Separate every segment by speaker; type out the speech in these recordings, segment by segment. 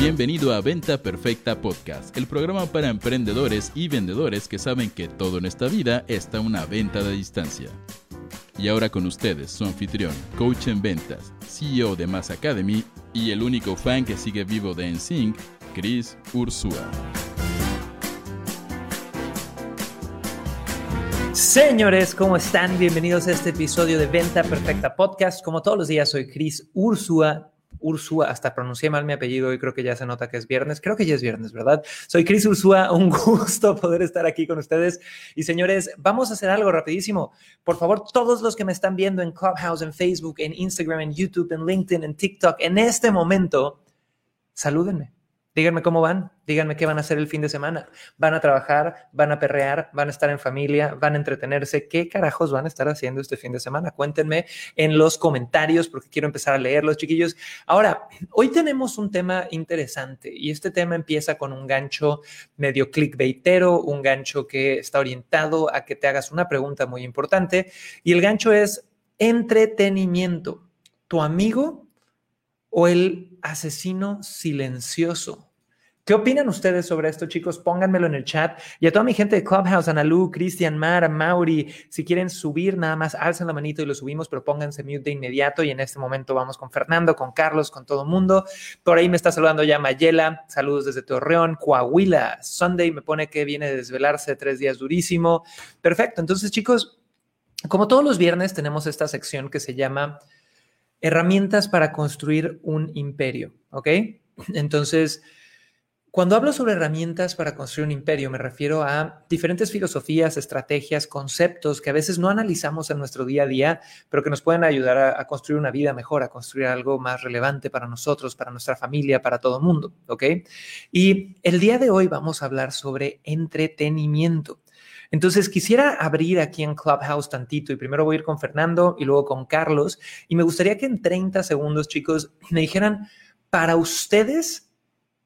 Speaker 1: Bienvenido a Venta Perfecta Podcast, el programa para emprendedores y vendedores que saben que todo en esta vida está una venta de distancia. Y ahora con ustedes, su anfitrión, coach en ventas, CEO de Mass Academy y el único fan que sigue vivo de NSYNC, Chris Ursula.
Speaker 2: Señores, ¿cómo están? Bienvenidos a este episodio de Venta Perfecta Podcast. Como todos los días, soy Chris Ursula. Ursúa, hasta pronuncié mal mi apellido y creo que ya se nota que es viernes. Creo que ya es viernes, ¿verdad? Soy Chris Ursúa, un gusto poder estar aquí con ustedes. Y señores, vamos a hacer algo rapidísimo. Por favor, todos los que me están viendo en Clubhouse, en Facebook, en Instagram, en YouTube, en LinkedIn, en TikTok, en este momento, salúdenme Díganme cómo van, díganme qué van a hacer el fin de semana. ¿Van a trabajar? ¿Van a perrear? ¿Van a estar en familia? ¿Van a entretenerse? ¿Qué carajos van a estar haciendo este fin de semana? Cuéntenme en los comentarios porque quiero empezar a leerlos, chiquillos. Ahora, hoy tenemos un tema interesante y este tema empieza con un gancho medio clickbaitero, un gancho que está orientado a que te hagas una pregunta muy importante y el gancho es entretenimiento. ¿Tu amigo o el asesino silencioso. ¿Qué opinan ustedes sobre esto, chicos? Pónganmelo en el chat. Y a toda mi gente de Clubhouse, Analu, Cristian, Mara, Mauri, si quieren subir, nada más alcen la manito y lo subimos, pero pónganse mute de inmediato. Y en este momento vamos con Fernando, con Carlos, con todo el mundo. Por ahí me está saludando ya Mayela. Saludos desde Torreón, Coahuila. Sunday me pone que viene de desvelarse tres días durísimo. Perfecto. Entonces, chicos, como todos los viernes, tenemos esta sección que se llama herramientas para construir un imperio, ¿ok? Entonces, cuando hablo sobre herramientas para construir un imperio, me refiero a diferentes filosofías, estrategias, conceptos que a veces no analizamos en nuestro día a día, pero que nos pueden ayudar a, construir una vida mejor, a construir algo más relevante para nosotros, para nuestra familia, para todo el mundo, ¿ok? Y el día de hoy vamos a hablar sobre entretenimiento. Entonces quisiera abrir aquí en Clubhouse tantito y primero voy a ir con Fernando y luego con Carlos y me gustaría que en 30 segundos, chicos, me dijeran para ustedes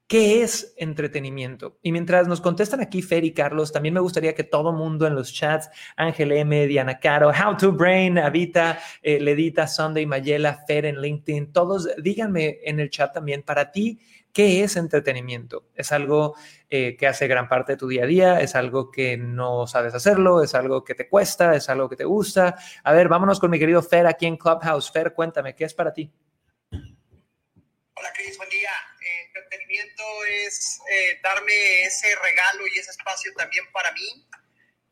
Speaker 2: ¿Qué es entretenimiento? Y mientras nos contestan aquí Fer y Carlos, también me gustaría que todo mundo en los chats, Ángel M, Diana Caro, How to Brain, Avita, eh, Ledita, Sunday, Mayela, Fer en LinkedIn, todos díganme en el chat también, para ti, ¿Qué es entretenimiento? ¿Es algo eh, que hace gran parte de tu día a día? ¿Es algo que no sabes hacerlo? ¿Es algo que te cuesta? ¿Es algo que te gusta? A ver, vámonos con mi querido Fer aquí en Clubhouse. Fer, cuéntame, ¿qué es para ti?
Speaker 3: Hola, Cris, buen día. Eh, entretenimiento es eh, darme ese regalo y ese espacio también para mí,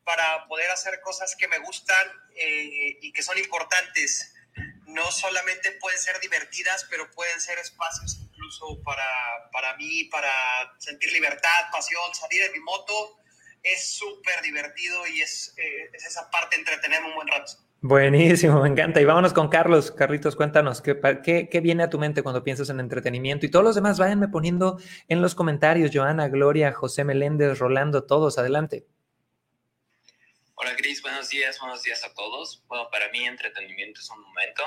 Speaker 3: para poder hacer cosas que me gustan y que son importantes. No solamente pueden ser divertidas, pero pueden ser espacios incluso para, para mí, para sentir libertad, pasión, salir en mi moto. Es súper divertido y es, eh, es, esa parte entretenerme un buen rato.
Speaker 2: Buenísimo, me encanta. Y vámonos con Carlos. Carlitos, cuéntanos, ¿qué, ¿qué, qué, viene a tu mente cuando piensas en entretenimiento? Y todos los demás, váyanme poniendo en los comentarios. Joana, Gloria, José Meléndez, Rolando, todos, adelante.
Speaker 4: Hola, Cris, buenos días, buenos días a todos. Bueno, para mí entretenimiento es un momento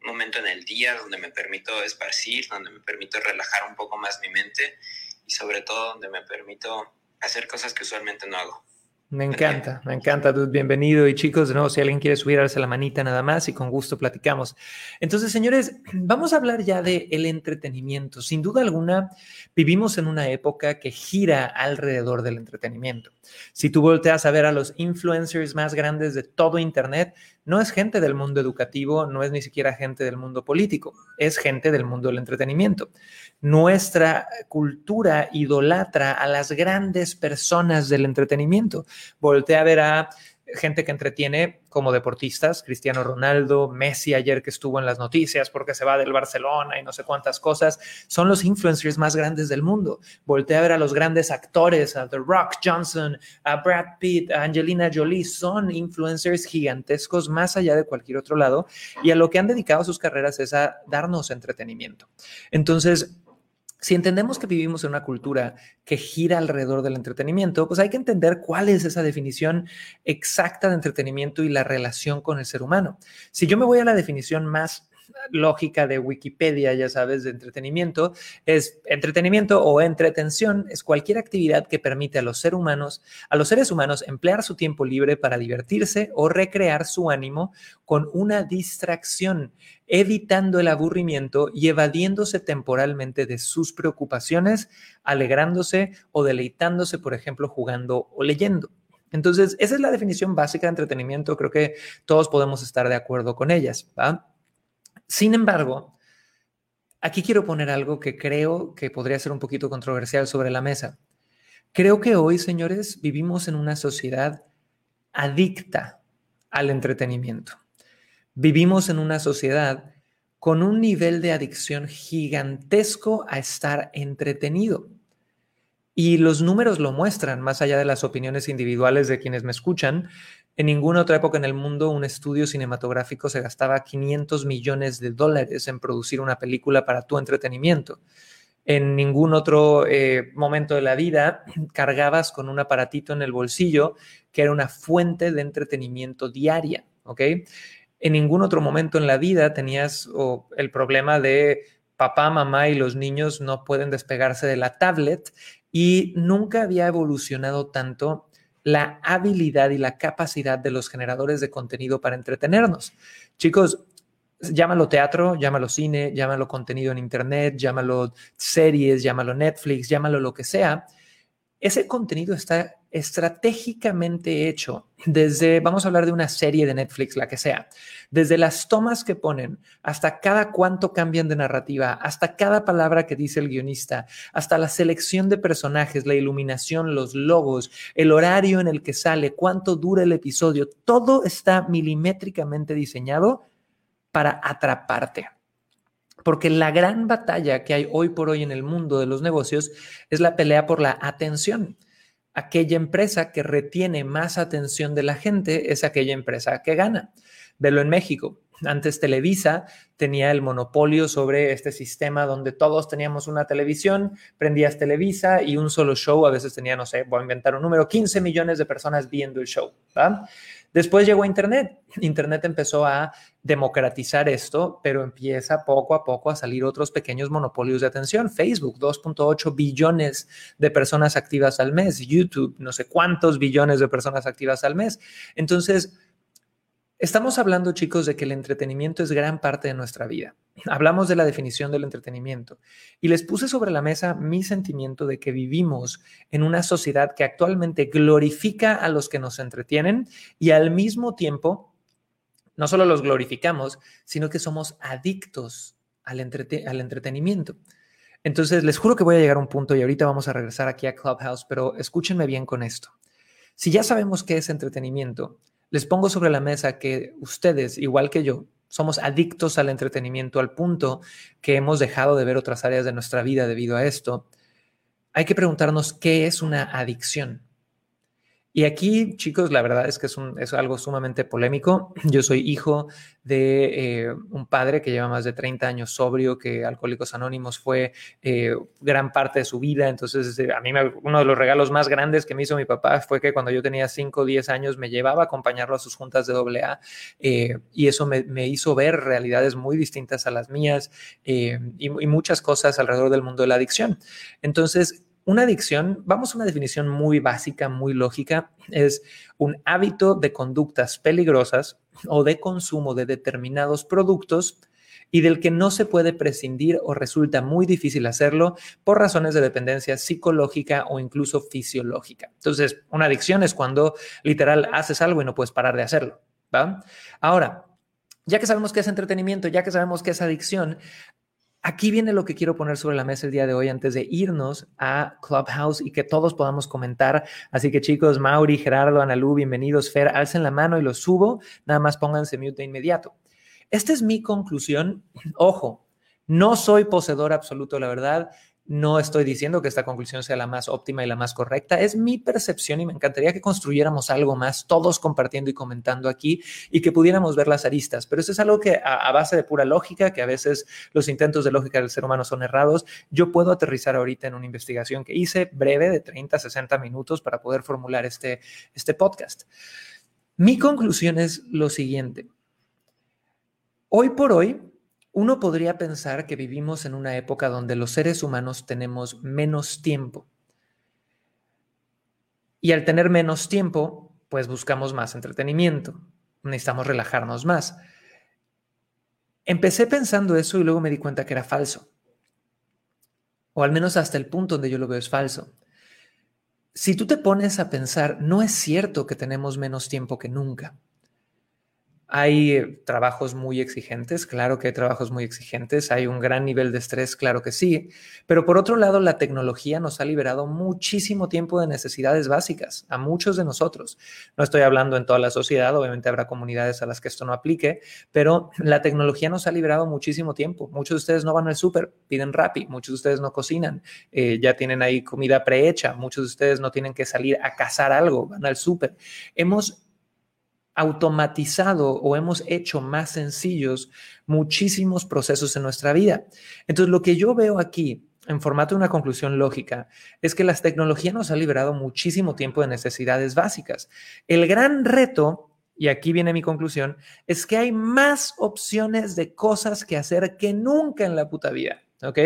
Speaker 4: un momento en el día donde me permito esparcir, donde me permito relajar un poco más mi mente y sobre todo donde me permito hacer cosas que usualmente no hago.
Speaker 2: Me encanta, me encanta, dude. Bienvenido. Y chicos, de nuevo, si alguien quiere subir, darse la manita nada más y con gusto platicamos. Entonces, señores, vamos a hablar ya de el entretenimiento. Sin duda alguna, vivimos en una época que gira alrededor del entretenimiento. Si tú volteas a ver a los influencers más grandes de todo Internet, no es gente del mundo educativo, no es ni siquiera gente del mundo político, es gente del mundo del entretenimiento. Nuestra cultura idolatra a las grandes personas del entretenimiento. Voltea a ver a gente que entretiene como deportistas, Cristiano Ronaldo, Messi ayer que estuvo en las noticias porque se va del Barcelona y no sé cuántas cosas, son los influencers más grandes del mundo. Voltea a ver a los grandes actores, a The Rock Johnson, a Brad Pitt, a Angelina Jolie, son influencers gigantescos más allá de cualquier otro lado y a lo que han dedicado sus carreras es a darnos entretenimiento. Entonces, si entendemos que vivimos en una cultura que gira alrededor del entretenimiento, pues hay que entender cuál es esa definición exacta de entretenimiento y la relación con el ser humano. Si yo me voy a la definición más lógica de Wikipedia, ya sabes, de entretenimiento, es entretenimiento o entretención, es cualquier actividad que permite a los seres humanos, a los seres humanos emplear su tiempo libre para divertirse o recrear su ánimo con una distracción, evitando el aburrimiento y evadiéndose temporalmente de sus preocupaciones, alegrándose o deleitándose, por ejemplo, jugando o leyendo. Entonces, esa es la definición básica de entretenimiento. Creo que todos podemos estar de acuerdo con ellas. ¿va? Sin embargo, aquí quiero poner algo que creo que podría ser un poquito controversial sobre la mesa. Creo que hoy, señores, vivimos en una sociedad adicta al entretenimiento. Vivimos en una sociedad con un nivel de adicción gigantesco a estar entretenido. Y los números lo muestran, más allá de las opiniones individuales de quienes me escuchan. En ninguna otra época en el mundo un estudio cinematográfico se gastaba 500 millones de dólares en producir una película para tu entretenimiento. En ningún otro eh, momento de la vida cargabas con un aparatito en el bolsillo que era una fuente de entretenimiento diaria, ¿ok? En ningún otro momento en la vida tenías el problema de papá, mamá y los niños no pueden despegarse de la tablet y nunca había evolucionado tanto la habilidad y la capacidad de los generadores de contenido para entretenernos. Chicos, llámalo teatro, llámalo cine, llámalo contenido en internet, llámalo series, llámalo Netflix, llámalo lo que sea. Ese contenido está estratégicamente hecho desde, vamos a hablar de una serie de Netflix, la que sea, desde las tomas que ponen, hasta cada cuánto cambian de narrativa, hasta cada palabra que dice el guionista, hasta la selección de personajes, la iluminación, los logos, el horario en el que sale, cuánto dura el episodio, todo está milimétricamente diseñado para atraparte. Porque la gran batalla que hay hoy por hoy en el mundo de los negocios es la pelea por la atención aquella empresa que retiene más atención de la gente es aquella empresa que gana. Velo en México. Antes Televisa tenía el monopolio sobre este sistema donde todos teníamos una televisión, prendías Televisa y un solo show, a veces tenía, no sé, voy a inventar un número, 15 millones de personas viendo el show. Después llegó Internet. Internet empezó a democratizar esto, pero empieza poco a poco a salir otros pequeños monopolios de atención. Facebook, 2.8 billones de personas activas al mes. YouTube, no sé cuántos billones de personas activas al mes. Entonces, Estamos hablando, chicos, de que el entretenimiento es gran parte de nuestra vida. Hablamos de la definición del entretenimiento y les puse sobre la mesa mi sentimiento de que vivimos en una sociedad que actualmente glorifica a los que nos entretienen y al mismo tiempo no solo los glorificamos, sino que somos adictos al, entretenimiento. Entonces, les juro que voy a llegar a un punto y ahorita vamos a regresar aquí a Clubhouse, pero escúchenme bien con esto. Si ya sabemos qué es entretenimiento, les pongo sobre la mesa que ustedes, igual que yo, somos adictos al entretenimiento al punto que hemos dejado de ver otras áreas de nuestra vida debido a esto. Hay que preguntarnos qué es una adicción. Y aquí, chicos, la verdad es que es, algo sumamente polémico. Yo soy hijo de eh, un padre que lleva más de 30 años sobrio, que Alcohólicos Anónimos fue eh, gran parte de su vida. Entonces, eh, a mí uno de los regalos más grandes que me hizo mi papá fue que cuando yo tenía 5 o 10 años me llevaba a acompañarlo a sus juntas de AA y eso me, me, hizo ver realidades muy distintas a las mías y muchas cosas alrededor del mundo de la adicción. Entonces, una adicción, vamos a una definición muy básica, muy lógica, es un hábito de conductas peligrosas o de consumo de determinados productos y del que no se puede prescindir o resulta muy difícil hacerlo por razones de dependencia psicológica o incluso fisiológica. Entonces, una adicción es cuando literal haces algo y no puedes parar de hacerlo. Ahora, ya que sabemos qué es entretenimiento, ya que sabemos qué es adicción, Aquí viene lo que quiero poner sobre la mesa el día de hoy antes de irnos a Clubhouse y que todos podamos comentar. Así que chicos, Mauri, Gerardo, Analú, bienvenidos. Fer, alcen la mano y los subo. Nada más pónganse mute de inmediato. Esta es mi conclusión. Ojo, no soy poseedor absoluto, la verdad. No estoy diciendo que esta conclusión sea la más óptima y la más correcta, es mi percepción y me encantaría que construyéramos algo más, todos compartiendo y comentando aquí y que pudiéramos ver las aristas. Pero eso es algo que a, base de pura lógica, que a veces los intentos de lógica del ser humano son errados, yo puedo aterrizar ahorita en una investigación que hice breve de 30, 60 minutos para poder formular este, este podcast. Mi conclusión es lo siguiente. Hoy por hoy, uno podría pensar que vivimos en una época donde los seres humanos tenemos menos tiempo. Y al tener menos tiempo, pues buscamos más entretenimiento, necesitamos relajarnos más. Empecé pensando eso y luego me di cuenta que era falso. O al menos hasta el punto donde yo lo veo es falso. Si tú te pones a pensar, no es cierto que tenemos menos tiempo que nunca. Hay eh, trabajos muy exigentes, claro que hay trabajos muy exigentes, hay un gran nivel de estrés, claro que sí, pero por otro lado la tecnología nos ha liberado muchísimo tiempo de necesidades básicas a muchos de nosotros. No estoy hablando en toda la sociedad, obviamente habrá comunidades a las que esto no aplique, pero la tecnología nos ha liberado muchísimo tiempo. Muchos de ustedes no van al súper, piden Rappi, muchos de ustedes no cocinan, eh, ya tienen ahí comida prehecha, muchos de ustedes no tienen que salir a cazar algo, van al súper. Hemos automatizado o hemos hecho más sencillos muchísimos procesos en nuestra vida. Entonces, lo que yo veo aquí en formato de una conclusión lógica es que las tecnologías nos han liberado muchísimo tiempo de necesidades básicas. El gran reto, y aquí viene mi conclusión, es que hay más opciones de cosas que hacer que nunca en la puta vida, ¿ok?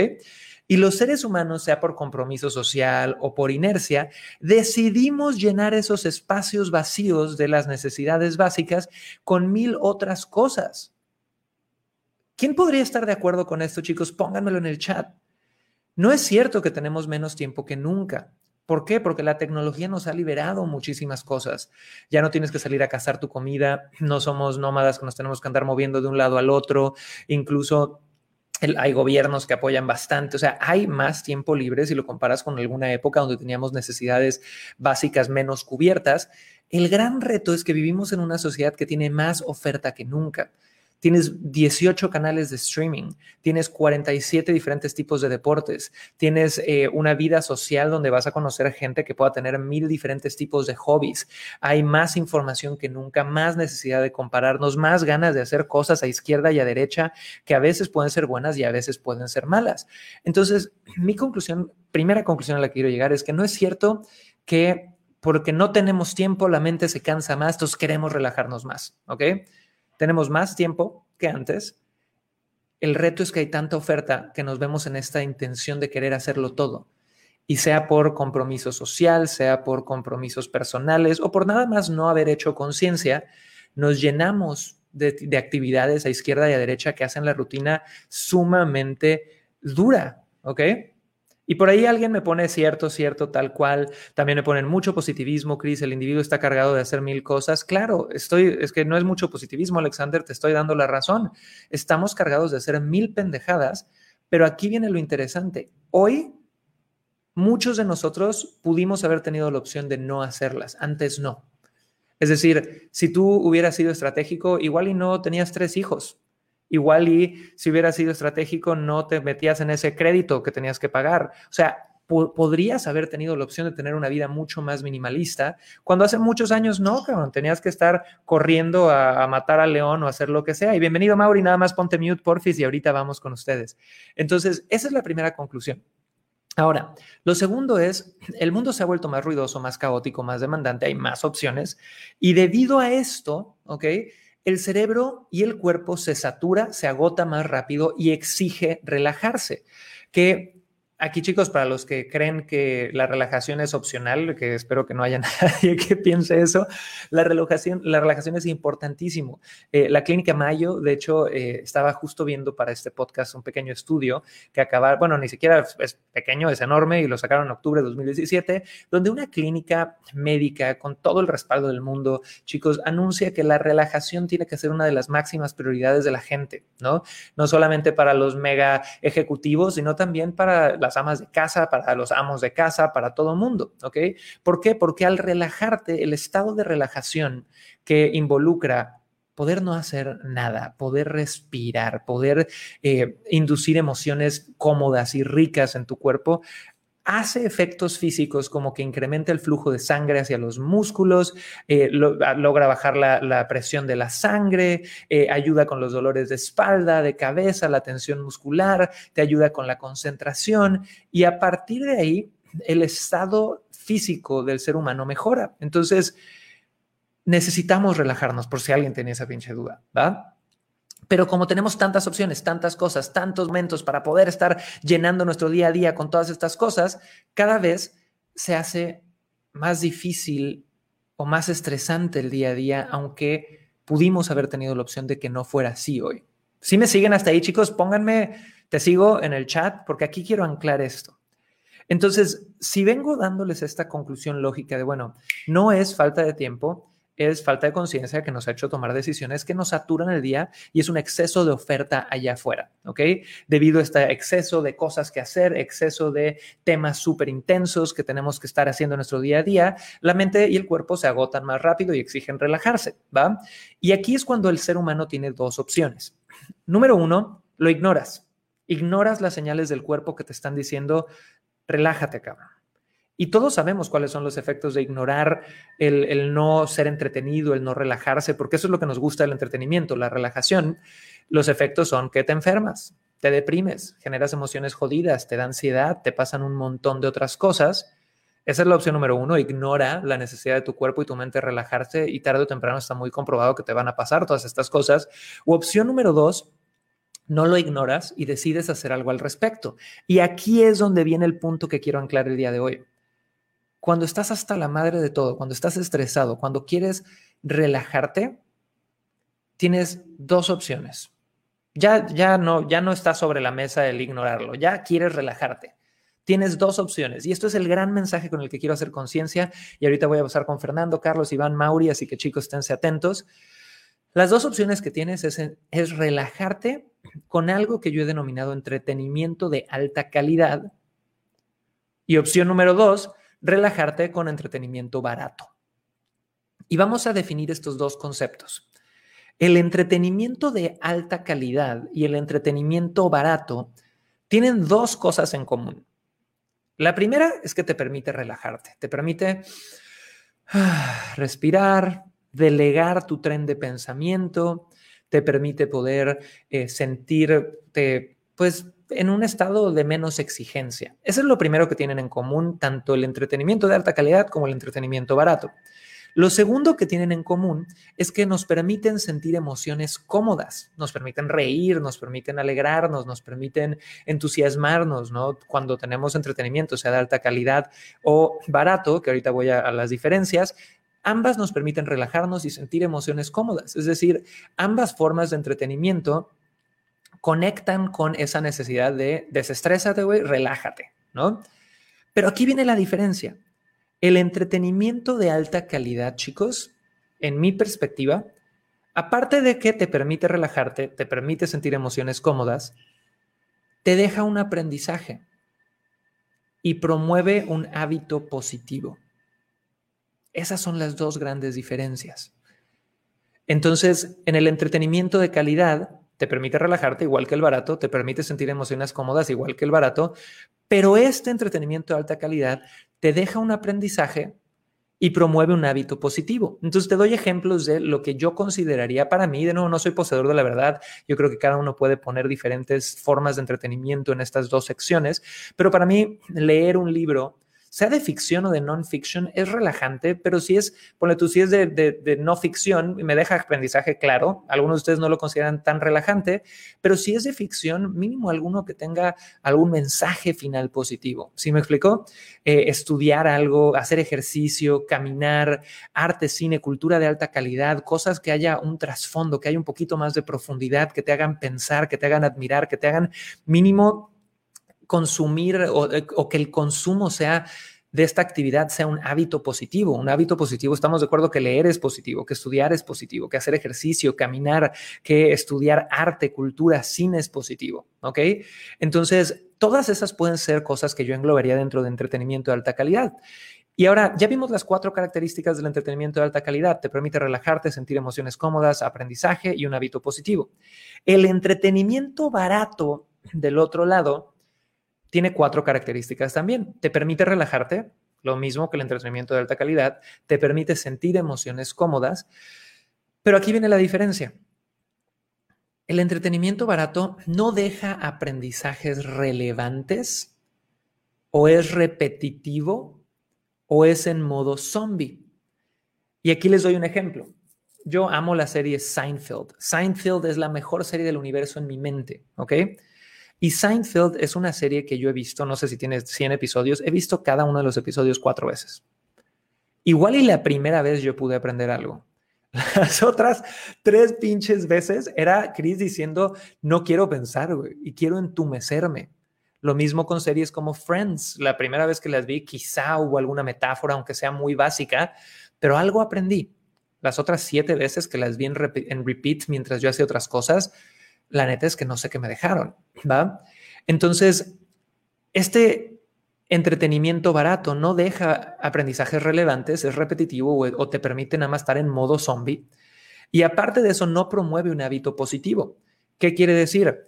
Speaker 2: Y los seres humanos, sea por compromiso social o por inercia, decidimos llenar esos espacios vacíos de las necesidades básicas con mil otras cosas. ¿Quién podría estar de acuerdo con esto, chicos? Pónganmelo en el chat. No es cierto que tenemos menos tiempo que nunca. ¿Por qué? Porque la tecnología nos ha liberado muchísimas cosas. Ya no tienes que salir a cazar tu comida, no somos nómadas que nos tenemos que andar moviendo de un lado al otro, incluso hay gobiernos que apoyan bastante, o sea, hay más tiempo libre si lo comparas con alguna época donde teníamos necesidades básicas menos cubiertas. El gran reto es que vivimos en una sociedad que tiene más oferta que nunca. Tienes 18 canales de streaming, tienes 47 diferentes tipos de deportes, tienes eh, una vida social donde vas a conocer gente que pueda tener mil diferentes tipos de hobbies. Hay más información que nunca, más necesidad de compararnos, más ganas de hacer cosas a izquierda y a derecha que a veces pueden ser buenas y a veces pueden ser malas. Entonces, mi conclusión, primera conclusión a la que quiero llegar es que no es cierto que porque no tenemos tiempo, la mente se cansa más, entonces queremos relajarnos más, ¿ok? Tenemos más tiempo que antes. El reto es que hay tanta oferta que nos vemos en esta intención de querer hacerlo todo. Y sea por compromiso social, sea por compromisos personales o por nada más no haber hecho conciencia, nos llenamos de, de, actividades a izquierda y a derecha que hacen la rutina sumamente dura, ¿ok? Y por ahí alguien me pone cierto, cierto, tal cual. También me ponen mucho positivismo, Chris. El individuo está cargado de hacer mil cosas. Claro, estoy, es que no es mucho positivismo, Alexander, te estoy dando la razón. Estamos cargados de hacer mil pendejadas, pero aquí viene lo interesante. Hoy, muchos de nosotros pudimos haber tenido la opción de no hacerlas. Antes no. Es decir, si tú hubieras sido estratégico, igual y no tenías tres hijos, igual y si hubiera sido estratégico no te metías en ese crédito que tenías que pagar. O sea, podrías haber tenido la opción de tener una vida mucho más minimalista, cuando hace muchos años no, cabrón, tenías que estar corriendo a, matar al león o hacer lo que sea. Y bienvenido, Mauri, nada más ponte mute, porfis, y ahorita vamos con ustedes. Entonces, esa es la primera conclusión. Ahora, lo segundo es, el mundo se ha vuelto más ruidoso, más caótico, más demandante, hay más opciones, y debido a esto, ¿ok? El cerebro y el cuerpo se satura, se agota más rápido y exige relajarse, Aquí, chicos, para los que creen que la relajación es opcional, que espero que no haya nadie que piense eso, la relajación, la relajación es importantísimo. Eh, la clínica Mayo, de hecho, eh, estaba justo viendo para este podcast un pequeño estudio que acaba, bueno, ni siquiera es pequeño, es enorme y lo sacaron en octubre de 2017, donde una clínica médica con todo el respaldo del mundo, chicos, anuncia que la relajación tiene que ser una de las máximas prioridades de la gente, ¿no? No solamente para los mega ejecutivos, sino también para las amas de casa, para los amos de casa, para todo mundo, ¿ok? ¿Por qué? Porque al relajarte, el estado de relajación que involucra poder no hacer nada, poder respirar, poder eh, inducir emociones cómodas y ricas en tu cuerpo, hace efectos físicos como que incrementa el flujo de sangre hacia los músculos, eh, ah, logra bajar la, presión de la sangre, eh, ayuda con los dolores de espalda, de cabeza, la tensión muscular, te ayuda con la concentración y a partir de ahí el estado físico del ser humano mejora. Entonces, necesitamos relajarnos por si alguien tiene esa pinche duda. Pero como tenemos tantas opciones, tantas cosas, tantos momentos para poder estar llenando nuestro día a día con todas estas cosas, cada vez se hace más difícil o más estresante el día a día, aunque pudimos haber tenido la opción de que no fuera así hoy. Si me siguen hasta ahí, chicos, pónganme, te sigo en el chat, porque aquí quiero anclar esto. Entonces, si vengo dándoles esta conclusión lógica de, bueno, no es falta de tiempo, es falta de conciencia que nos ha hecho tomar decisiones que nos saturan el día y es un exceso de oferta allá afuera, ¿ok? Debido a este exceso de cosas que hacer, exceso de temas súper intensos que tenemos que estar haciendo en nuestro día a día, la mente y el cuerpo se agotan más rápido y exigen relajarse, ¿va? Y aquí es cuando el ser humano tiene dos opciones. Número uno, lo ignoras. Ignoras las señales del cuerpo que te están diciendo, relájate, cabrón y todos sabemos cuáles son los efectos de ignorar el, no ser entretenido, el no relajarse, porque eso es lo que nos gusta del entretenimiento, la relajación. Los efectos son que te enfermas, te deprimes, generas emociones jodidas, te da ansiedad, te pasan un montón de otras cosas. Esa es la opción número uno, ignora la necesidad de tu cuerpo y tu mente relajarse y tarde o temprano está muy comprobado que te van a pasar todas estas cosas. O opción número dos, no lo ignoras y decides hacer algo al respecto. Y aquí es donde viene el punto que quiero anclar el día de hoy. Cuando estás hasta la madre de todo, cuando estás estresado, cuando quieres relajarte, tienes dos opciones. Ya, ya, no, ya no está sobre la mesa el ignorarlo, ya quieres relajarte. Tienes dos opciones y esto es el gran mensaje con el que quiero hacer conciencia y ahorita voy a pasar con Fernando, Carlos, Iván, Mauri, así que chicos, esténse atentos. Las dos opciones que tienes es, es relajarte con algo que yo he denominado entretenimiento de alta calidad. Y opción número dos, relajarte con entretenimiento barato. Y vamos a definir estos dos conceptos. El entretenimiento de alta calidad y el entretenimiento barato tienen dos cosas en común. La primera es que te permite relajarte, te permite ah, respirar, delegar tu tren de pensamiento, te permite poder eh, sentirte, pues, en un estado de menos exigencia. Eso es lo primero que tienen en común tanto el entretenimiento de alta calidad como el entretenimiento barato. Lo segundo que tienen en común es que nos permiten sentir emociones cómodas, nos permiten reír, nos permiten alegrarnos, nos permiten entusiasmarnos, ¿no? Cuando tenemos entretenimiento, sea de alta calidad o barato, que ahorita voy a, a las diferencias, ambas nos permiten relajarnos y sentir emociones cómodas. Es decir, ambas formas de entretenimiento conectan con esa necesidad de desestrésate, güey, relájate, ¿no? Pero aquí viene la diferencia. El entretenimiento de alta calidad, chicos, en mi perspectiva, aparte de que te permite relajarte, te permite sentir emociones cómodas, te deja un aprendizaje y promueve un hábito positivo. Esas son las dos grandes diferencias. Entonces, en el entretenimiento de calidad, te permite relajarte igual que el barato, te permite sentir emociones cómodas igual que el barato, pero este entretenimiento de alta calidad te deja un aprendizaje y promueve un hábito positivo. Entonces te doy ejemplos de lo que yo consideraría para mí, de nuevo, no soy poseedor de la verdad, yo creo que cada uno puede poner diferentes formas de entretenimiento en estas dos secciones, pero para mí leer un libro sea de ficción o de non-fiction, es relajante, pero si es, ponle tú, si es de, de, no ficción, me deja aprendizaje claro, algunos de ustedes no lo consideran tan relajante, pero si es de ficción, mínimo alguno que tenga algún mensaje final positivo. ¿Sí me explicó? Eh, estudiar algo, hacer ejercicio, caminar, arte, cine, cultura de alta calidad, cosas que haya un trasfondo, que haya un poquito más de profundidad, que te hagan pensar, que te hagan admirar, que te hagan mínimo consumir eh, o, que el consumo sea de esta actividad sea un hábito positivo. Un hábito positivo, estamos de acuerdo que leer es positivo, que estudiar es positivo, que hacer ejercicio, caminar, que estudiar arte, cultura, cine es positivo. Entonces, todas esas pueden ser cosas que yo englobaría dentro de entretenimiento de alta calidad. Y ahora, ya vimos las cuatro características del entretenimiento de alta calidad. Te permite relajarte, sentir emociones cómodas, aprendizaje y un hábito positivo. El entretenimiento barato, del otro lado, tiene cuatro características también. Te permite relajarte, lo mismo que el entretenimiento de alta calidad, te permite sentir emociones cómodas, pero aquí viene la diferencia. El entretenimiento barato no deja aprendizajes relevantes o es repetitivo o es en modo zombie. Y aquí les doy un ejemplo. yo amo la serie Seinfeld. Seinfeld es la mejor serie del universo en mi mente, ¿ok? Y Seinfeld es una serie que yo he visto, no sé si tiene 100 episodios, he visto cada uno de los episodios cuatro veces. Igual y la primera vez yo pude aprender algo. Las otras tres pinches veces era Chris diciendo, no quiero pensar, güey, y quiero entumecerme. Lo mismo con series como Friends. La primera vez que las vi, quizá hubo alguna metáfora, aunque sea muy básica, pero algo aprendí. Las otras siete veces que las vi en, en repeat mientras yo hacía otras cosas, la neta es que no sé qué me dejaron, ¿va? Entonces, este entretenimiento barato no deja aprendizajes relevantes, es repetitivo o, te permite nada más estar en modo zombie. Y aparte de eso, no promueve un hábito positivo. ¿Qué quiere decir?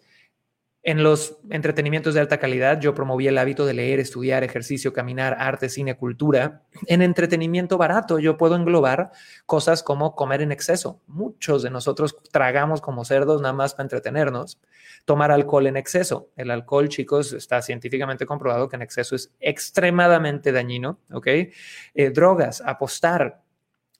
Speaker 2: En los entretenimientos de alta calidad, yo promoví el hábito de leer, estudiar, ejercicio, caminar, arte, cine, cultura. En entretenimiento barato, yo puedo englobar cosas como comer en exceso. Muchos de nosotros tragamos como cerdos nada más para entretenernos. Tomar alcohol en exceso. El alcohol, chicos, está científicamente comprobado que en exceso es extremadamente dañino. Eh, drogas, apostar,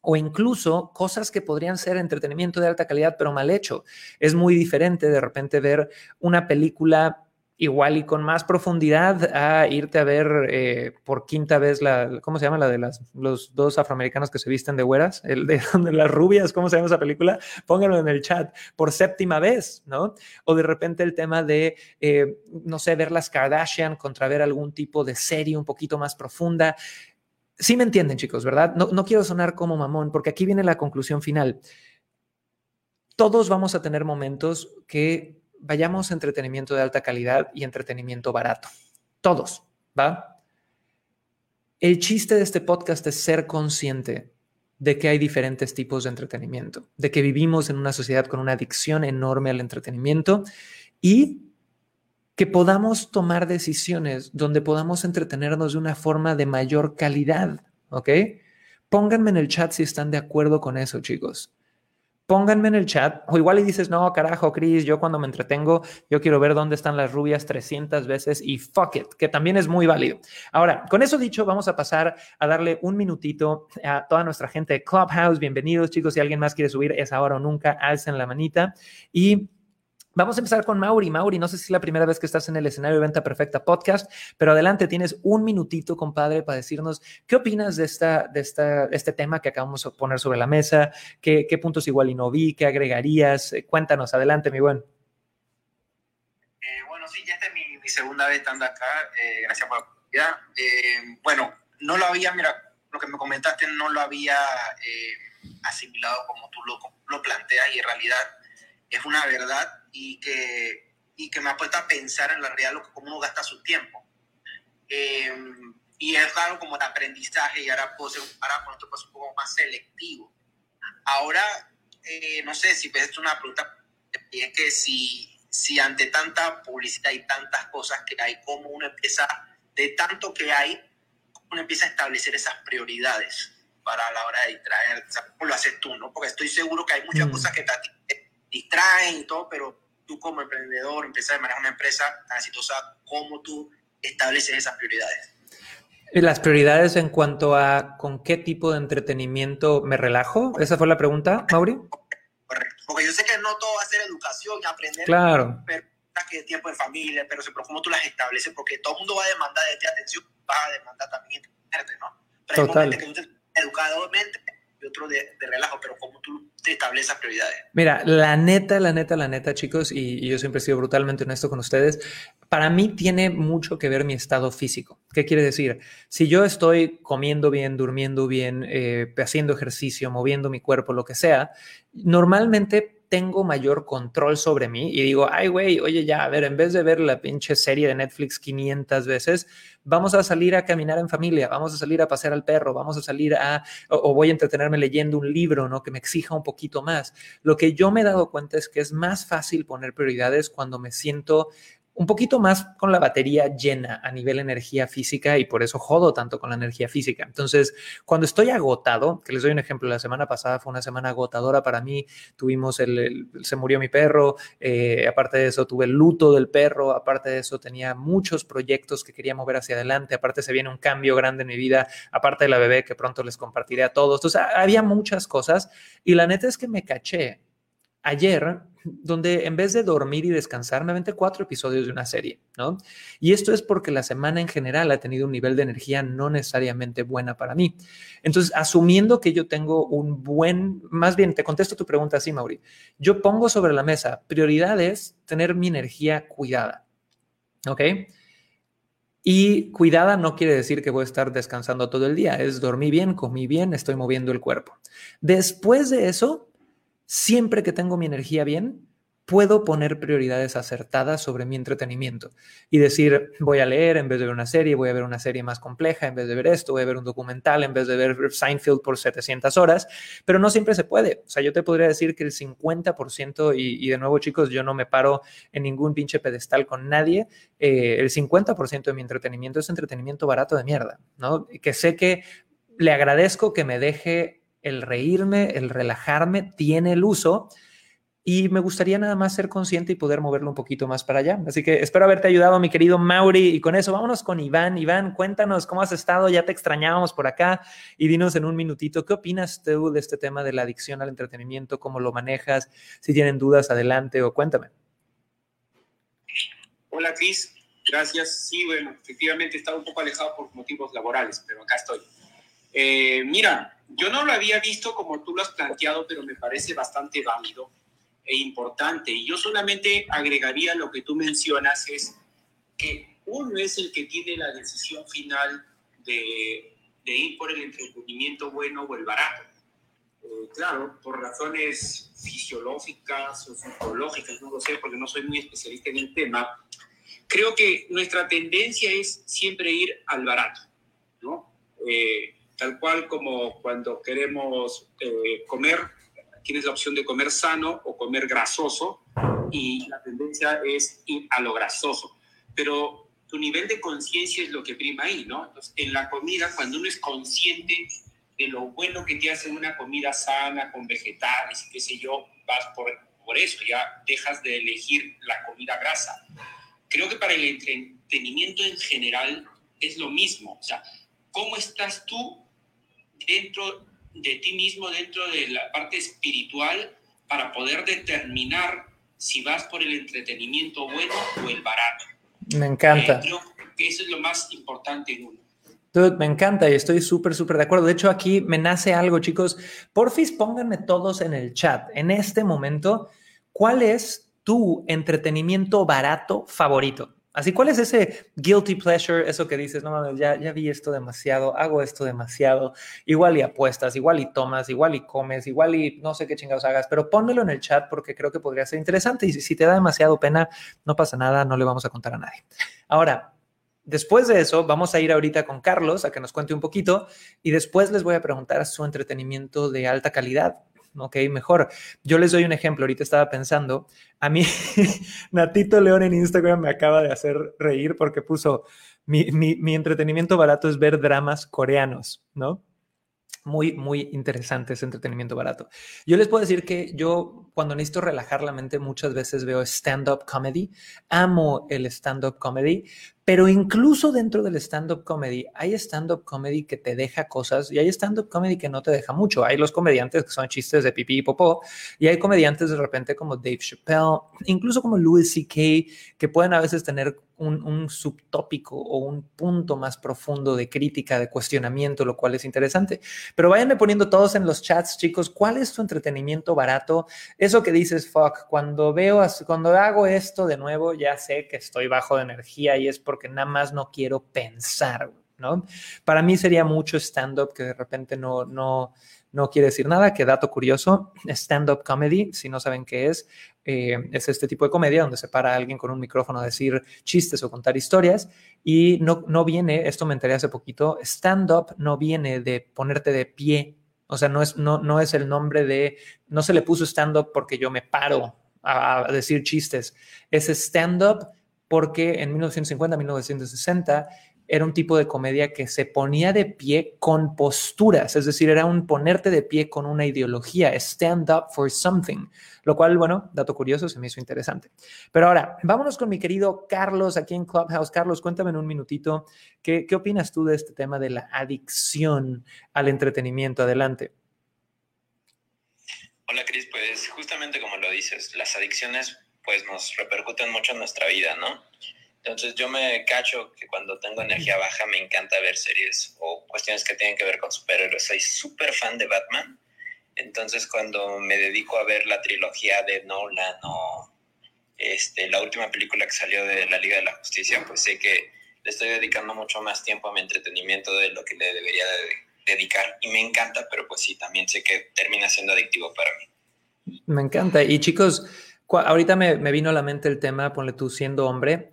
Speaker 2: o incluso cosas que podrían ser entretenimiento de alta calidad, pero mal hecho. Es muy diferente de repente ver una película igual y con más profundidad a irte a ver eh, por quinta vez la, ¿cómo se llama? La de las, los dos afroamericanos que se visten de güeras, el de, las rubias, ¿cómo se llama esa película? Pónganlo en el chat, por séptima vez, ¿no? O de repente el tema de, eh, no sé, ver las Kardashian contra ver algún tipo de serie un poquito más profunda. Sí me entienden, chicos, ¿verdad? No, no quiero sonar como mamón, porque aquí viene la conclusión final. Todos vamos a tener momentos que vayamos entretenimiento de alta calidad y entretenimiento barato. Todos, ¿va? El chiste de este podcast es ser consciente de que hay diferentes tipos de entretenimiento, de que vivimos en una sociedad con una adicción enorme al entretenimiento y que podamos tomar decisiones donde podamos entretenernos de una forma de mayor calidad, ¿ok? Pónganme en el chat si están de acuerdo con eso, chicos. Pónganme en el chat, o igual y dices, no, carajo, Chris, yo cuando me entretengo, yo quiero ver dónde están las rubias 300 veces y fuck it, que también es muy válido. Ahora, con eso dicho, vamos a pasar a darle un minutito a toda nuestra gente de Clubhouse. Bienvenidos, chicos. Si alguien más quiere subir, es ahora o nunca, alcen la manita. Y Vamos a empezar con Mauri. Mauri, no sé si es la primera vez que estás en el escenario de Venta Perfecta Podcast, pero adelante, tienes un minutito, compadre, para decirnos qué opinas de, esta, de esta, este tema que acabamos de poner sobre la mesa, qué, qué puntos igual y no vi, qué agregarías. Eh, cuéntanos, adelante, mi buen.
Speaker 5: Eh, bueno, sí, ya esta es mi, segunda vez estando acá. Eh, gracias por la oportunidad. bueno, no lo había, mira, lo que me comentaste no lo había asimilado como tú lo, lo planteas y en realidad es una verdad y que, y que me ha puesto a pensar en la realidad cómo uno gasta su tiempo. Em, y es algo como de aprendizaje y ahora puedo ser ahora con esto un poco más selectivo. Ahora, eh, no sé si es una pregunta, es que si, si ante tanta publicidad y tantas cosas que hay, cómo uno empieza, de tanto que hay, cómo uno empieza a establecer esas prioridades para la hora de distraer, ¿cómo lo haces tú? ¿no? Porque estoy seguro que hay muchas mm. cosas que te distraen y todo, pero tú como emprendedor, empezar a manejar una empresa tan exitosa, ¿cómo tú estableces esas prioridades?
Speaker 2: Las prioridades en cuanto a con qué tipo de entretenimiento me relajo, esa fue la pregunta, Mauri.
Speaker 5: Correcto, porque yo sé que no todo va a ser educación y aprender,
Speaker 2: claro.
Speaker 5: pero que tiempo en familia, pero, cómo tú las estableces, porque todo el mundo va a demandar de ti atención, va a demandar también ¿no? Pero
Speaker 2: Total.
Speaker 5: hay que tú educadamente otro de, relajo, pero cómo tú te estableces prioridades.
Speaker 2: Mira, la neta, la neta, la neta, chicos, y, yo siempre he sido brutalmente honesto con ustedes, para mí tiene mucho que ver mi estado físico. ¿Qué quiere decir? Si yo estoy comiendo bien, durmiendo bien, eh, haciendo ejercicio, moviendo mi cuerpo, lo que sea, normalmente tengo mayor control sobre mí y digo, ay, güey, oye, ya, a ver, en vez de ver la pinche serie de Netflix 500 veces, vamos a salir a caminar en familia, vamos a salir a pasear al perro, vamos a salir a, o, voy a entretenerme leyendo un libro, ¿no? Que me exija un poquito más. Lo que yo me he dado cuenta es que es más fácil poner prioridades cuando me siento un poquito más con la batería llena a nivel energía física y por eso jodo tanto con la energía física. Entonces, cuando estoy agotado, que les doy un ejemplo, la semana pasada fue una semana agotadora para mí, tuvimos el, se murió mi perro, eh, aparte de eso tuve el luto del perro, aparte de eso tenía muchos proyectos que quería mover hacia adelante, aparte se viene un cambio grande en mi vida, aparte de la bebé que pronto les compartiré a todos. Entonces, había muchas cosas y la neta es que me caché ayer donde en vez de dormir y descansar, me aventé cuatro episodios de una serie, ¿no? Y esto es porque la semana en general ha tenido un nivel de energía no necesariamente buena para mí. Entonces, asumiendo que yo tengo un buen, más bien, te contesto tu pregunta así, Mauri. Yo pongo sobre la mesa prioridades, tener mi energía cuidada, ¿ok? Y cuidada no quiere decir que voy a estar descansando todo el día, es dormir bien, comí bien, estoy moviendo el cuerpo. Después de eso, siempre que tengo mi energía bien, puedo poner prioridades acertadas sobre mi entretenimiento y decir, voy a leer en vez de ver una serie, voy a ver una serie más compleja en vez de ver esto, voy a ver un documental en vez de ver Seinfeld por 700 horas, pero no siempre se puede. O sea, yo te podría decir que el 50%, y, de nuevo chicos, yo no me paro en ningún pinche pedestal con nadie, eh, el 50% de mi entretenimiento es entretenimiento barato de mierda, ¿no? Que sé que le agradezco que me deje el reírme, el relajarme, tiene el uso. Y me gustaría nada más ser consciente y poder moverlo un poquito más para allá. Así que espero haberte ayudado, mi querido Mauri. Y con eso, vámonos con Iván. Iván, cuéntanos cómo has estado. Ya te extrañábamos por acá. Y dinos en un minutito, ¿qué opinas tú de este tema de la adicción al entretenimiento? ¿Cómo lo manejas? Si tienen dudas, adelante o cuéntame.
Speaker 6: Hola, Cris. Gracias. Sí, bueno, efectivamente he un poco alejado por motivos laborales, pero acá estoy. Eh, mira, yo no lo había visto como tú lo has planteado, pero me parece bastante válido e importante. Y yo solamente agregaría lo que tú mencionas, es que uno es el que tiene la decisión final de, ir por el entretenimiento bueno o el barato. Eh, claro, por razones fisiológicas o psicológicas, no lo sé, porque no soy muy especialista en el tema, creo que nuestra tendencia es siempre ir al barato, ¿no? Eh, tal cual como cuando queremos eh, comer, tienes la opción de comer sano o comer grasoso y la tendencia es ir a lo grasoso. Pero tu nivel de conciencia es lo que prima ahí, ¿no? Entonces, en la comida, cuando uno es consciente de lo bueno que te hace una comida sana, con vegetales y qué sé yo, vas por, por eso, ya dejas de elegir la comida grasa. Creo que para el entretenimiento en general es lo mismo. O sea, ¿cómo estás tú dentro de ti mismo, dentro de la parte espiritual, para poder determinar si vas por el entretenimiento bueno o el barato.
Speaker 2: Me encanta.
Speaker 6: creo que eso es lo más importante en uno.
Speaker 2: me encanta y estoy súper, súper de acuerdo. De hecho, aquí me nace algo, chicos. Porfis, pónganme todos en el chat en este momento. ¿Cuál es tu entretenimiento barato favorito? Así, ¿cuál es ese guilty pleasure? Eso que dices, no, ya, ya vi esto demasiado, hago esto demasiado, igual y apuestas, igual y tomas, igual y comes, igual y no sé qué chingados hagas, pero pónmelo en el chat porque creo que podría ser interesante y si te da demasiado pena, no pasa nada, no le vamos a contar a nadie. Ahora, Después de eso, vamos a ir ahorita con Carlos a que nos cuente un poquito y después les voy a preguntar su entretenimiento de alta calidad ok, mejor. Yo les doy un ejemplo, ahorita estaba pensando, a mí Natito León en Instagram me acaba de hacer reír porque puso, mi, mi entretenimiento barato es ver dramas coreanos, ¿no? muy, muy interesante ese entretenimiento barato. Yo les puedo decir que yo cuando necesito relajar la mente muchas veces veo stand-up comedy. Amo el stand-up comedy, pero incluso dentro del stand-up comedy hay stand-up comedy que te deja cosas y hay stand-up comedy que no te deja mucho. Hay los comediantes que son chistes de pipí y popó y hay comediantes de repente como Dave Chappelle, incluso como Louis C.K., que pueden a veces tener un, subtópico o un punto más profundo de crítica, de cuestionamiento, lo cual es interesante. Pero váyanme poniendo todos en los chats, chicos, ¿cuál es tu entretenimiento barato? Eso que dices, fuck, cuando veo, cuando hago esto de nuevo, ya sé que estoy bajo de energía y es porque nada más no quiero pensar, ¿no? Para mí sería mucho stand-up que de repente no, no, no quiere decir nada, que dato curioso, stand-up comedy, si no saben qué es, eh, es este tipo de comedia donde se para alguien con un micrófono a decir chistes o contar historias y no, no viene, esto me enteré hace poquito, stand-up no viene de ponerte de pie, o sea, no es, no, no es el nombre de, no se le puso stand-up porque yo me paro a, a decir chistes, es stand-up porque en 1950, 1960 era un tipo de comedia que se ponía de pie con posturas, es decir, era un ponerte de pie con una ideología, stand up for something, lo cual, bueno, dato curioso, se me hizo interesante. Pero ahora, vámonos con mi querido Carlos aquí en Clubhouse. Carlos, cuéntame en un minutito, ¿qué, qué opinas tú de este tema de la adicción al entretenimiento? Adelante.
Speaker 4: Hola, Cris, pues justamente como lo dices, las adicciones pues nos repercuten mucho en nuestra vida, ¿no? Entonces yo me cacho que cuando tengo energía baja me encanta ver series o cuestiones que tienen que ver con superhéroes. Soy súper fan de Batman. Entonces cuando me dedico a ver la trilogía de Nolan o este, la última película que salió de la Liga de la Justicia, pues sé que le estoy dedicando mucho más tiempo a mi entretenimiento de lo que le debería dedicar. Y me encanta, pero pues sí, también sé que termina siendo adictivo para mí.
Speaker 2: Me encanta. Y chicos, ahorita me, me vino a la mente el tema, ponle tú siendo hombre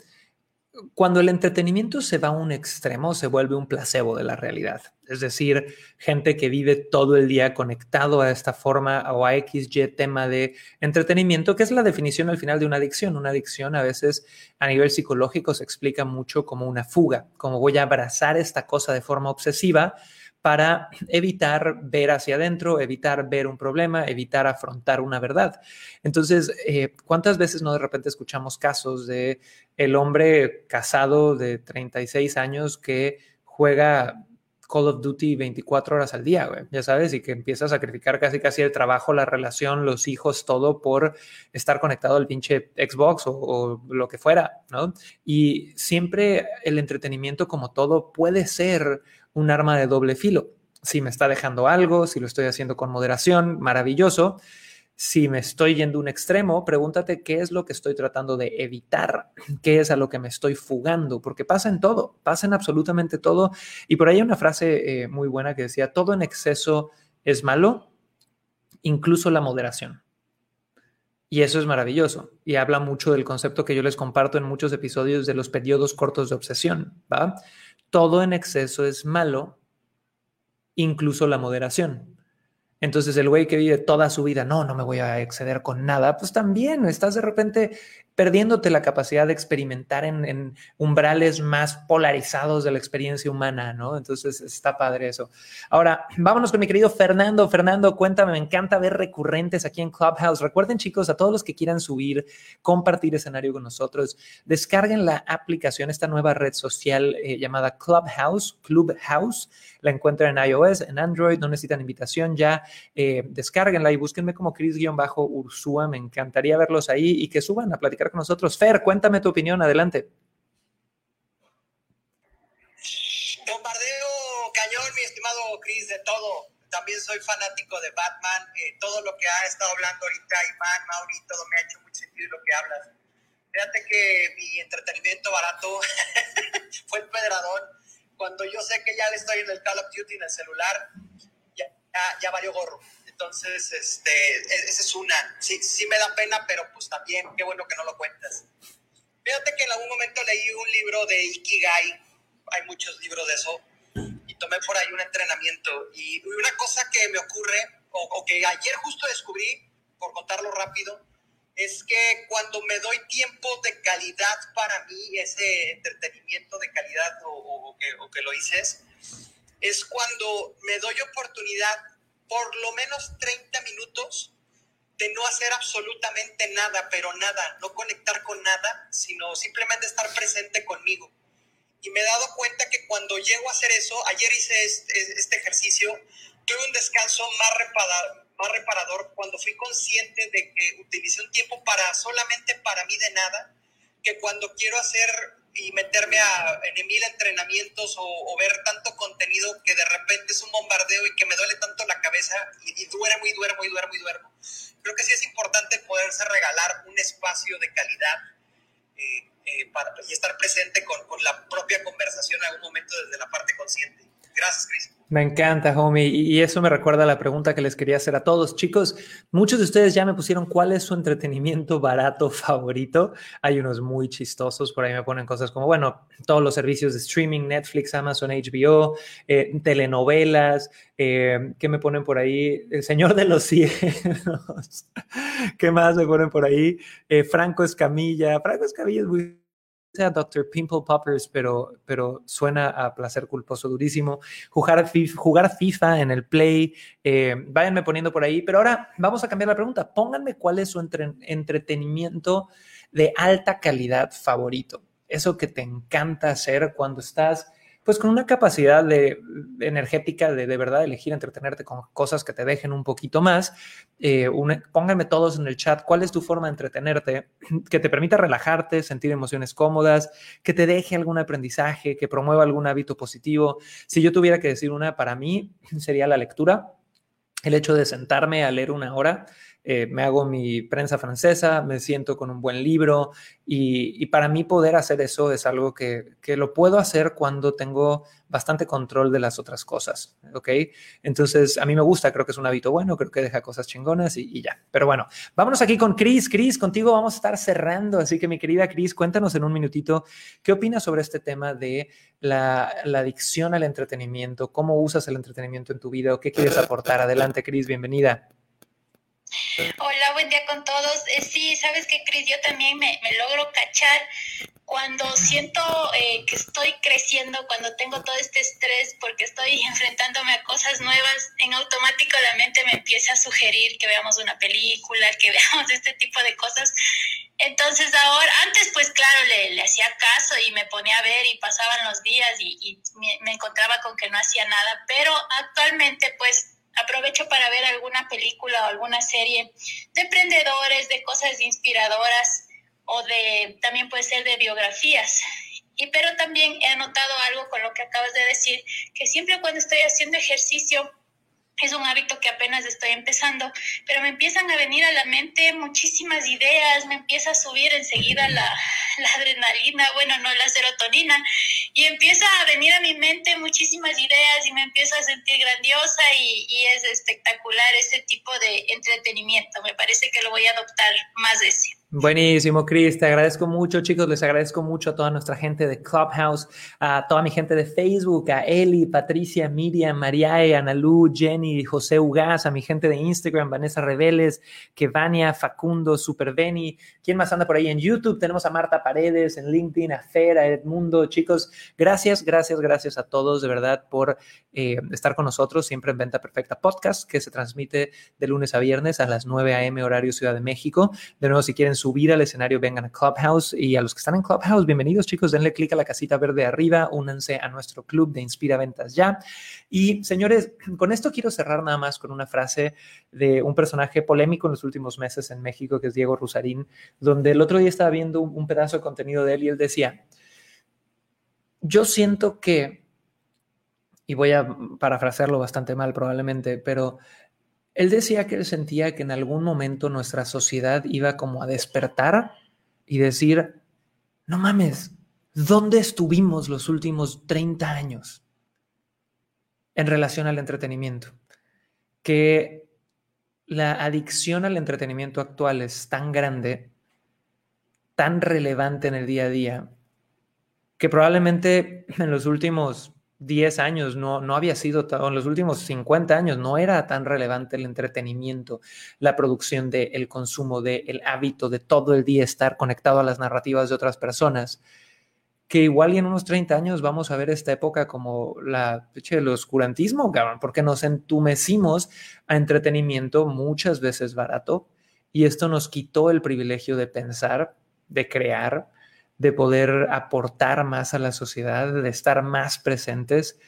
Speaker 2: cuando el entretenimiento se va a un extremo, se vuelve un placebo de la realidad. Es decir, gente que vive todo el día conectado a esta forma o a XY tema de entretenimiento, que es la definición al final de una adicción. Una adicción a veces a nivel psicológico se explica mucho como una fuga, como voy a abrazar esta cosa de forma obsesiva para evitar ver hacia adentro, evitar ver un problema, evitar afrontar una verdad. Entonces, eh, ¿cuántas veces no de repente escuchamos casos de el hombre casado de 36 años que juega Call of Duty 24 horas al día, ya sabes, y que empieza a sacrificar casi casi el trabajo, la relación, los hijos, todo por estar conectado al pinche Xbox o, o, lo que fuera, ¿no? Y siempre el entretenimiento como todo puede ser un arma de doble filo. Si me está dejando algo, si lo estoy haciendo con moderación, maravilloso. Si me estoy yendo a un extremo, pregúntate qué es lo que estoy tratando de evitar, qué es a lo que me estoy fugando, porque pasa en todo, pasa en absolutamente todo. Y por ahí hay una frase eh, muy buena que decía, todo en exceso es malo, incluso la moderación. Y eso es maravilloso. Y habla mucho del concepto que yo les comparto en muchos episodios de los periodos cortos de obsesión, ¿va? Todo en exceso es malo, incluso la moderación. Entonces el güey que vive toda su vida, no, no me voy a exceder con nada, pues también estás de repente perdiéndote la capacidad de experimentar en, umbrales más polarizados de la experiencia humana, ¿no? Entonces está padre eso. Ahora, vámonos con mi querido Fernando. Fernando, cuéntame, me encanta ver recurrentes aquí en Clubhouse. Recuerden, chicos, a todos los que quieran subir, compartir escenario con nosotros, descarguen la aplicación, esta nueva red social eh, llamada Clubhouse, Clubhouse. La encuentran en iOS, en Android, no necesitan invitación ya. Eh, descárguenla y búsquenme como Chris-Ursúa. Me encantaría verlos ahí y que suban a platicar con nosotros. Fer, cuéntame tu opinión, adelante.
Speaker 3: Bombardeo cañón, mi estimado Chris, de todo. También soy fanático de Batman. Eh, todo lo que ha estado hablando ahorita Iván, Mauri, todo me ha hecho muy sentido lo que hablas. Fíjate que mi entretenimiento barato fue el pedradón. Cuando yo sé que ya estoy en el Call of Duty en el celular, ya, ya, ya valió gorro. Entonces, este, e-, esa es una. Sí, sí me da pena, pero pues también, qué bueno que no lo cuentas. Fíjate que en algún momento leí un libro de Ikigai, hay muchos libros de eso, y tomé por ahí un entrenamiento. Y una cosa que me ocurre, o, o que ayer justo descubrí, por contarlo rápido, es que cuando me doy tiempo de calidad para mí, ese entretenimiento de calidad o, que, lo dices, es cuando me doy oportunidad por lo menos 30 minutos de no hacer absolutamente nada, pero nada, no conectar con nada, sino simplemente estar presente conmigo. Y me he dado cuenta que cuando llego a hacer eso, ayer hice este, este ejercicio, tuve un descanso más reparador, reparador cuando fui consciente de que utilicé un tiempo para solamente para mí de nada, que cuando quiero hacer y meterme a, en mil entrenamientos o, o, ver tanto contenido que de repente es un bombardeo y que me duele tanto la cabeza y, y duermo y duermo y duermo y duermo. Creo que sí es importante poderse regalar un espacio de calidad eh, eh, para, y estar presente con, con la propia conversación en algún momento desde la parte consciente. Gracias, Cris.
Speaker 2: Me encanta, homie. Y eso me recuerda a la pregunta que les quería hacer a todos. Chicos, muchos de ustedes ya me pusieron cuál es su entretenimiento barato favorito. Hay unos muy chistosos. Por ahí me ponen cosas como, bueno, todos los servicios de streaming, Netflix, Amazon, HBO, eh, telenovelas. Eh, ¿Qué me ponen por ahí? El Señor de los Cielos. ¿Qué más me ponen por ahí? Eh, Franco Escamilla. Franco Escamilla es muy sea Dr. Pimple Poppers, pero, pero suena a placer culposo durísimo. Jugar, jugar FIFA en el Play, eh, váyanme poniendo por ahí. Pero ahora vamos a cambiar la pregunta. Pónganme cuál es su entretenimiento de alta calidad favorito. Eso que te encanta hacer cuando estás pues con una capacidad de, energética de de verdad elegir entretenerte con cosas que te dejen un poquito más. Eh, pónganme todos en el chat cuál es tu forma de entretenerte, que te permita relajarte, sentir emociones cómodas, que te deje algún aprendizaje, que promueva algún hábito positivo. Si yo tuviera que decir una, para mí sería la lectura. El hecho de sentarme a leer una hora eh, me hago mi prensa francesa, me siento con un buen libro y, para mí poder hacer eso es algo que, lo puedo hacer cuando tengo bastante control de las otras cosas, ¿ok? Entonces, a mí me gusta, creo que es un hábito bueno, creo que deja cosas chingonas y, ya. Pero bueno, vámonos aquí con Chris. Chris, contigo vamos a estar cerrando, así que mi querida Chris, cuéntanos en un minutito, ¿qué opinas sobre este tema de la, la adicción al entretenimiento? ¿Cómo usas el entretenimiento en tu vida o qué quieres aportar? Adelante, Chris, bienvenida.
Speaker 7: Hola, buen día con todos. Eh, sí, sabes que, Cris, yo también me, logro cachar cuando siento eh, que estoy creciendo, cuando tengo todo este estrés porque estoy enfrentándome a cosas nuevas, en automático la mente me empieza a sugerir que veamos una película, que veamos este tipo de cosas. Entonces ahora, antes pues claro, le, le hacía caso y me ponía a ver y pasaban los días y, y me encontraba con que no hacía nada, pero actualmente pues aprovecho para ver alguna película o alguna serie de emprendedores, de cosas inspiradoras o de, también puede ser de biografías. Y pero también he anotado algo con lo que acabas de decir, que siempre cuando estoy haciendo ejercicio, es un hábito que apenas estoy empezando, pero me empiezan a venir a la mente muchísimas ideas, me empieza a subir enseguida la, adrenalina, bueno, no la serotonina, y empieza a venir a mi mente muchísimas ideas y me empiezo a sentir grandiosa y, es espectacular ese tipo de entretenimiento. Me parece que lo voy a adoptar más ese.
Speaker 2: Buenísimo, Chris. Te agradezco mucho, chicos. Les agradezco mucho a toda nuestra gente de Clubhouse, a toda mi gente de Facebook, a Eli, Patricia, Miriam, Mariae, Analu, Jenny, José Ugaz, a mi gente de Instagram, Vanessa Reveles, Kevania, Facundo, Super Benny. ¿Quién más anda por ahí en YouTube? Tenemos a Marta Paredes, en LinkedIn, a Fer, a Edmundo. Chicos, gracias, gracias, gracias a todos de verdad por eh, estar con nosotros siempre en Venta Perfecta Podcast, que se transmite de lunes a viernes a las 9 a.m. horario Ciudad de México. De nuevo, si quieren subir al escenario, vengan a Clubhouse. Y a los que están en Clubhouse, bienvenidos chicos, denle clic a la casita verde arriba, únanse a nuestro club de Inspira Ventas Ya. Y señores, con esto quiero cerrar nada más con una frase de un personaje polémico en los últimos meses en México, que es Diego Rusarín, donde el otro día estaba viendo un pedazo de contenido de él y él decía, yo siento que, y voy a parafrasearlo bastante mal probablemente, pero él decía que él sentía que en algún momento nuestra sociedad iba como a despertar y decir, no mames, ¿dónde estuvimos los últimos 30 años en relación al entretenimiento? Que la adicción al entretenimiento actual es tan grande, tan relevante en el día a día, que probablemente en los últimos 10 años no, no había sido, en los últimos 50 años no era tan relevante el entretenimiento, la producción del el consumo, del el hábito de todo el día estar conectado a las narrativas de otras personas, que igual en unos 30 años vamos a ver esta época como la el oscurantismo, porque nos entumecimos a entretenimiento muchas veces barato y esto nos quitó el privilegio de pensar, de crear, de poder aportar más a la sociedad, de estar más presentes.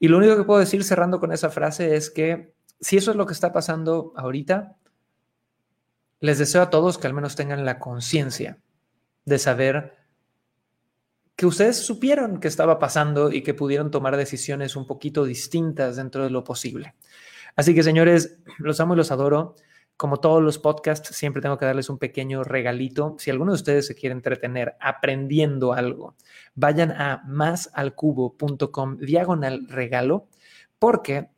Speaker 2: Y lo único que puedo decir cerrando con esa frase es que si eso es lo que está pasando ahorita, les deseo a todos que al menos tengan la conciencia de saber que ustedes supieron que estaba pasando y que pudieron tomar decisiones un poquito distintas dentro de lo posible. Así que señores, los amo y los adoro. Como todos los podcasts, siempre tengo que darles un pequeño regalito. Si alguno de ustedes se quiere entretener aprendiendo algo, vayan a másalcubo.com diagonal regalo, porque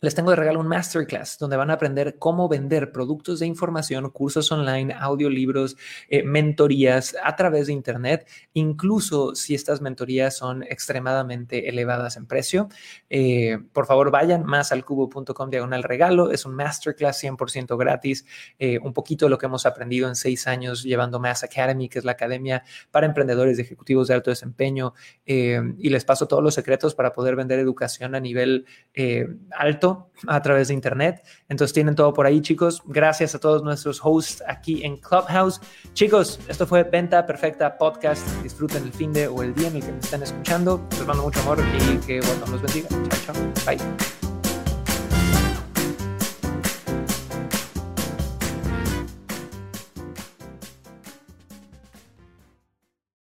Speaker 2: les tengo de regalo un masterclass donde van a aprender cómo vender productos de información, cursos online, audiolibros, eh, mentorías a través de Internet, incluso si estas mentorías son extremadamente elevadas en precio. Eh, por favor, vayan más al cubo.com diagonal regalo. Es un masterclass 100% gratis, eh, un poquito de lo que hemos aprendido en seis años llevando Mass Academy, que es la academia para emprendedores y ejecutivos de alto desempeño. y les paso todos los secretos para poder vender educación a nivel alto a través de internet. Entonces tienen todo por ahí, chicos. Gracias a todos nuestros hosts aquí en Clubhouse. Chicos, esto fue Venta Perfecta Podcast. Disfruten el fin de o el día en el que me estén escuchando. Les mando mucho amor y que bueno, los bendiga. Chao, chao. Bye.